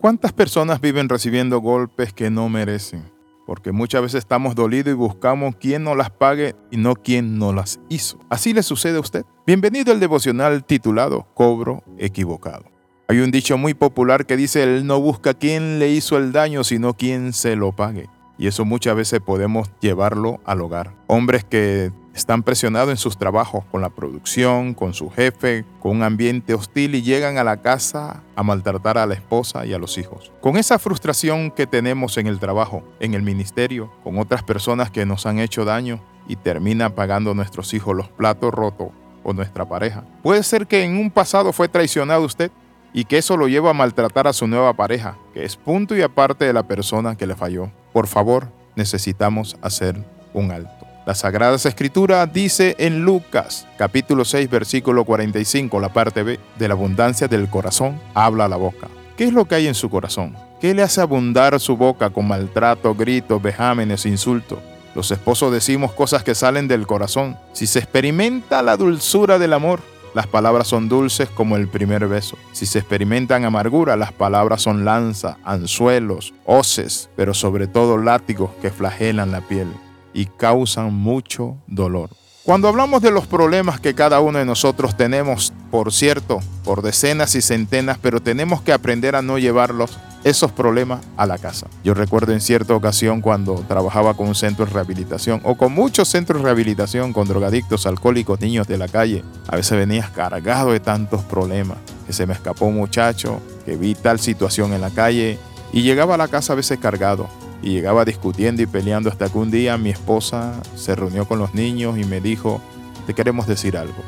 ¿Cuántas personas viven recibiendo golpes que no merecen? Porque muchas veces estamos dolidos y buscamos quién nos las pague y no quién nos las hizo. ¿Así le sucede a usted? Bienvenido al devocional titulado Cobro equivocado. Hay un dicho muy popular que dice, Él no busca quién le hizo el daño, sino quién se lo pague. Y eso muchas veces podemos llevarlo al hogar. Hombres que están presionados en sus trabajos con la producción, con su jefe, con un ambiente hostil y llegan a la casa a maltratar a la esposa y a los hijos. Con esa frustración que tenemos en el trabajo, en el ministerio, con otras personas que nos han hecho daño y termina pagando nuestros hijos los platos rotos o nuestra pareja. Puede ser que en un pasado fue traicionado usted y que eso lo lleva a maltratar a su nueva pareja, que es punto y aparte de la persona que le falló. Por favor, necesitamos hacer un alto. La Sagrada Escritura dice en Lucas capítulo 6 versículo 45, la parte B, de la abundancia del corazón habla la boca. ¿Qué es lo que hay en su corazón? ¿Qué le hace abundar su boca con maltrato, gritos, vejámenes, insultos? Los esposos decimos cosas que salen del corazón. Si se experimenta la dulzura del amor, las palabras son dulces como el primer beso. Si se experimentan amargura, las palabras son lanza, anzuelos, hoces, pero sobre todo látigos que flagelan la piel y causan mucho dolor. Cuando hablamos de los problemas que cada uno de nosotros tenemos, por cierto, por decenas y centenas, pero tenemos que aprender a no llevarlos esos problemas a la casa. Yo recuerdo en cierta ocasión cuando trabajaba con un centro de rehabilitación o con muchos centros de rehabilitación con drogadictos, alcohólicos, niños de la calle. A veces venías cargado de tantos problemas, que se me escapó un muchacho, que vi tal situación en la calle y llegaba a la casa a veces cargado. Y llegaba discutiendo y peleando hasta que un día mi esposa se reunió con los niños y me dijo, te queremos decir algo.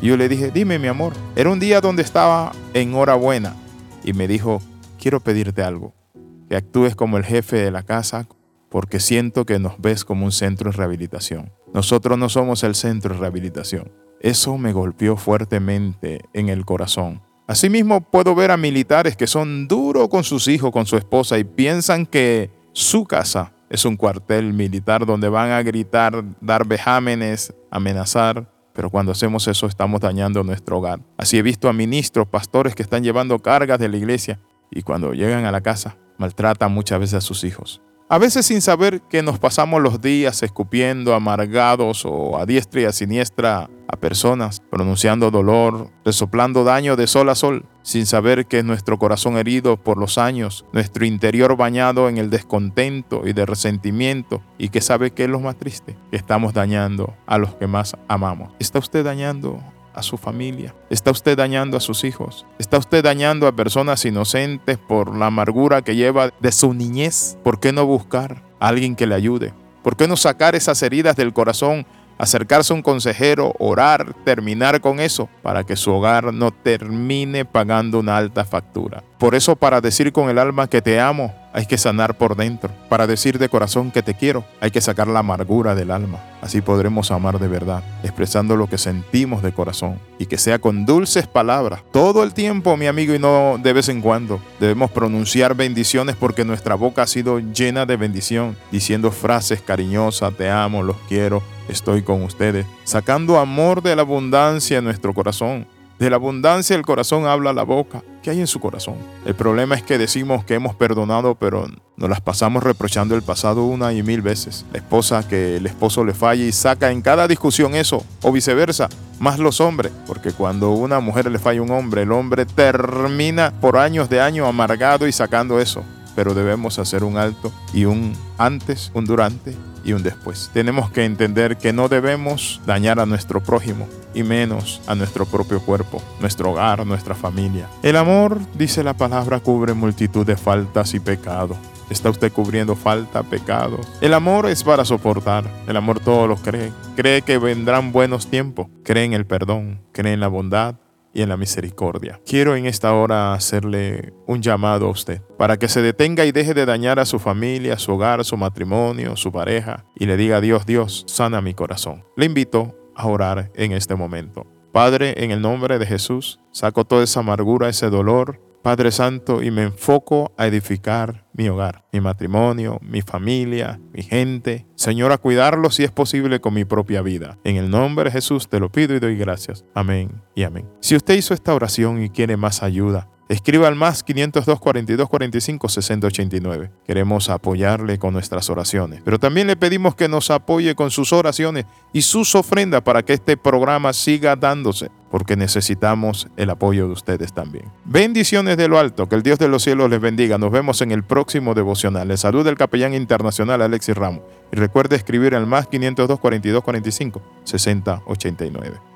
Y yo le dije, dime mi amor. Era un día donde estaba en hora buena. Y me dijo, quiero pedirte algo, que actúes como el jefe de la casa porque siento que nos ves como un centro de rehabilitación. Nosotros no somos el centro de rehabilitación. Eso me golpeó fuertemente en el corazón. Asimismo, puedo ver a militares que son duros con sus hijos, con su esposa, y piensan que su casa es un cuartel militar donde van a gritar, dar vejámenes, amenazar, pero cuando hacemos eso estamos dañando nuestro hogar. Así he visto a ministros, pastores que están llevando cargas de la iglesia y cuando llegan a la casa maltratan muchas veces a sus hijos. A veces sin saber que nos pasamos los días escupiendo amargados o a diestra y a siniestra a personas, pronunciando dolor, resoplando daño de sol a sol, sin saber que es nuestro corazón herido por los años, nuestro interior bañado en el descontento y de resentimiento, y que sabe que es lo más triste, que estamos dañando a los que más amamos. ¿Está usted dañando a su familia? ¿Está usted dañando a sus hijos? ¿Está usted dañando a personas inocentes por la amargura que lleva de su niñez? ¿Por qué no buscar a alguien que le ayude? ¿Por qué no sacar esas heridas del corazón acercarse a un consejero, orar, terminar con eso, para que su hogar no termine pagando una alta factura. Por eso para decir con el alma que te amo, hay que sanar por dentro. Para decir de corazón que te quiero, hay que sacar la amargura del alma. Así podremos amar de verdad, expresando lo que sentimos de corazón. Y que sea con dulces palabras. Todo el tiempo, mi amigo, y no de vez en cuando. Debemos pronunciar bendiciones porque nuestra boca ha sido llena de bendición, diciendo frases cariñosas, te amo, los quiero, estoy con ustedes, sacando amor de la abundancia en nuestro corazón. De la abundancia del corazón habla la boca. ¿Qué hay en su corazón? El problema es que decimos que hemos perdonado, pero nos las pasamos reprochando el pasado una y mil veces. La esposa que el esposo le falla y saca en cada discusión eso, o viceversa, más los hombres, porque cuando una mujer le falla un hombre, el hombre termina por años de años amargado y sacando eso. Pero debemos hacer un alto y un antes, un durante y un después. Tenemos que entender que no debemos dañar a nuestro prójimo y menos a nuestro propio cuerpo, nuestro hogar, nuestra familia. El amor, dice la palabra, cubre multitud de faltas y pecados. ¿Está usted cubriendo falta, pecado? El amor es para soportar. El amor todo lo cree. Cree que vendrán buenos tiempos. Cree en el perdón. Cree en la bondad y en la misericordia. Quiero en esta hora hacerle un llamado a usted para que se detenga y deje de dañar a su familia, su hogar, su matrimonio, su pareja y le diga a Dios, Dios, sana mi corazón. Le invito a orar en este momento. Padre, en el nombre de Jesús, saco toda esa amargura, ese dolor, Padre Santo, y me enfoco a edificar mi hogar, mi matrimonio, mi familia, mi gente. Señor, a cuidarlo si es posible con mi propia vida. En el nombre de Jesús te lo pido y doy gracias. Amén y amén. Si usted hizo esta oración y quiere más ayuda, escriba al más 502 42 45 60 89. Queremos apoyarle con nuestras oraciones, pero también le pedimos que nos apoye con sus oraciones y sus ofrendas para que este programa siga dándose, porque necesitamos el apoyo de ustedes también. Bendiciones de lo alto, que el Dios de los cielos les bendiga. Nos vemos en el próximo devocional. Les saluda el capellán internacional Alexis Ramos y recuerde escribir al más 502 42 45 60 89.